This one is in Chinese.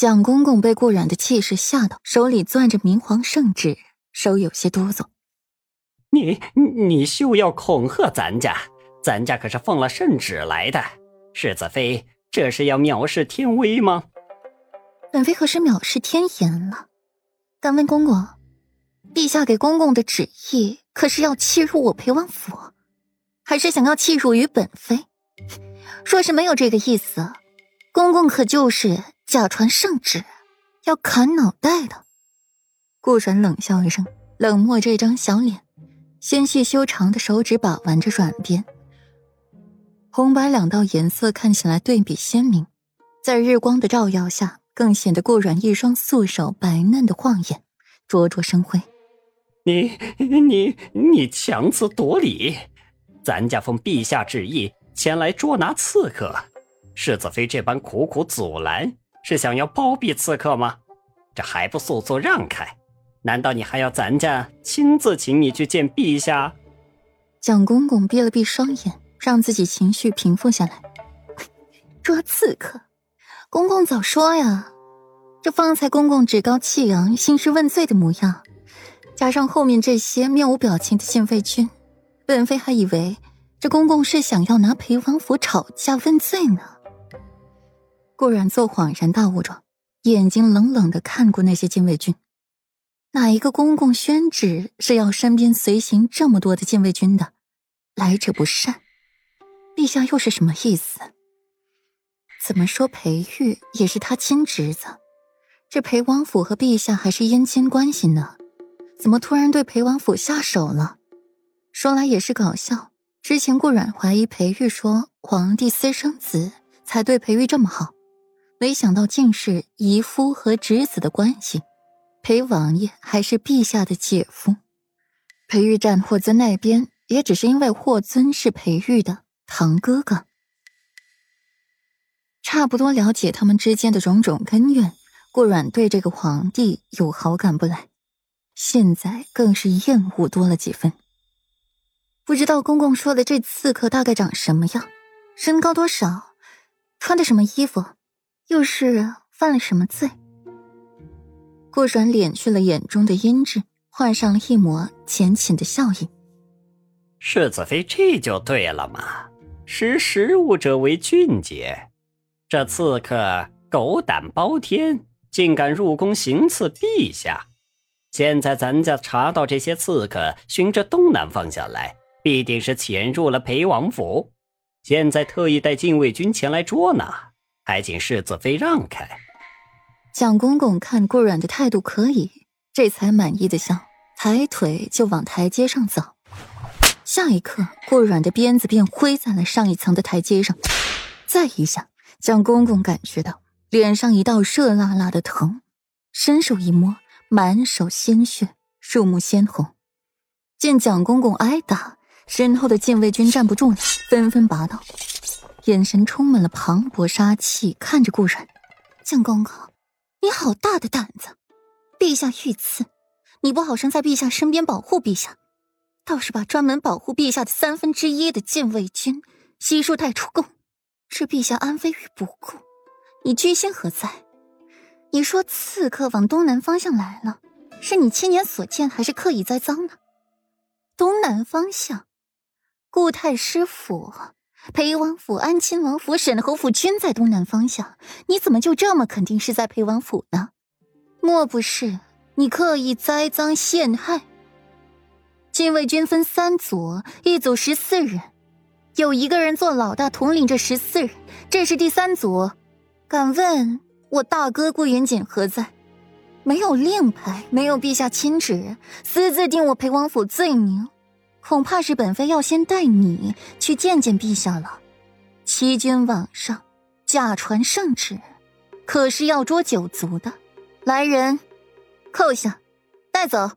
蒋公公被顾阮的气势吓到，手里攥着明皇圣旨，手有些哆嗦。你你休要恐吓咱家，咱家可是奉了圣旨来的。世子妃这是要藐视天威吗？本妃何时藐视天颜了？敢问公公，陛下给公公的旨意可是要欺辱我裴王府，还是想要欺辱于本妃？若是没有这个意思，公公可就是假传圣旨，要砍脑袋的。顾软冷笑一声，冷漠这张小脸。纤细修长的手指把玩着软边，红白两道颜色看起来对比鲜明，在日光的照耀下，更显得顾软一双素手白嫩的晃眼，灼灼生辉。你你你强词夺理！咱家奉陛下旨意前来捉拿刺客，世子妃这般苦苦阻拦，是想要包庇刺客吗？这还不速速让开！难道你还要咱家亲自请你去见陛下？蒋公公闭了闭双眼，让自己情绪平复下来。捉刺客，公公早说呀！这方才公公趾高气扬、兴师问罪的模样，加上后面这些面无表情的禁卫军，本妃还以为这公公是想要拿裴王府吵架问罪呢。顾然做恍然大悟状，眼睛冷冷的看过那些禁卫军。哪一个公公宣旨是要身边随行这么多的禁卫军的？来者不善，陛下又是什么意思？怎么说裴玉也是他亲侄子，这裴王府和陛下还是姻亲关系呢？怎么突然对裴王府下手了？说来也是搞笑，之前顾阮怀疑裴玉说皇帝私生子才对裴玉这么好，没想到竟是姨夫和侄子的关系。裴王爷还是陛下的姐夫，裴玉站霍尊那边，也只是因为霍尊是裴玉的堂哥哥。差不多了解他们之间的种种恩怨，顾阮对这个皇帝有好感不来，现在更是厌恶多了几分。不知道公公说的这刺客大概长什么样，身高多少，穿的什么衣服，又是犯了什么罪？顾阮敛去了眼中的阴鸷，换上了一抹浅浅的笑意。世子妃，这就对了嘛！识时务者为俊杰。这刺客狗胆包天，竟敢入宫行刺陛下。现在咱家查到这些刺客循着东南方向来，必定是潜入了裴王府。现在特意带禁卫军前来捉拿，还请世子妃让开。蒋公公看顾阮的态度可以，这才满意的笑，抬腿就往台阶上走。下一刻，顾阮的鞭子便挥在了上一层的台阶上。再一下，蒋公公感觉到脸上一道热辣辣的疼，伸手一摸，满手鲜血，入目鲜红。见蒋公公挨打，身后的禁卫军站不住了，纷纷拔刀，眼神充满了磅礴杀气，看着顾然，江公公。你好大的胆子！陛下遇刺，你不好生在陛下身边保护陛下，倒是把专门保护陛下的三分之一的禁卫军悉数带出宫，置陛下安危于不顾。你居心何在？你说刺客往东南方向来了，是你亲眼所见，还是刻意栽赃呢？东南方向，顾太师府。裴王府、安亲王府、沈侯府均在东南方向，你怎么就这么肯定是在裴王府呢？莫不是你刻意栽赃陷害？禁卫军分三组，一组十四人，有一个人做老大，统领着十四人，这是第三组。敢问我大哥顾元锦何在？没有令牌，没有陛下亲旨，私自定我裴王府罪名。恐怕是本妃要先带你去见见陛下了。欺君罔上，假传圣旨，可是要捉九族的。来人，扣下，带走。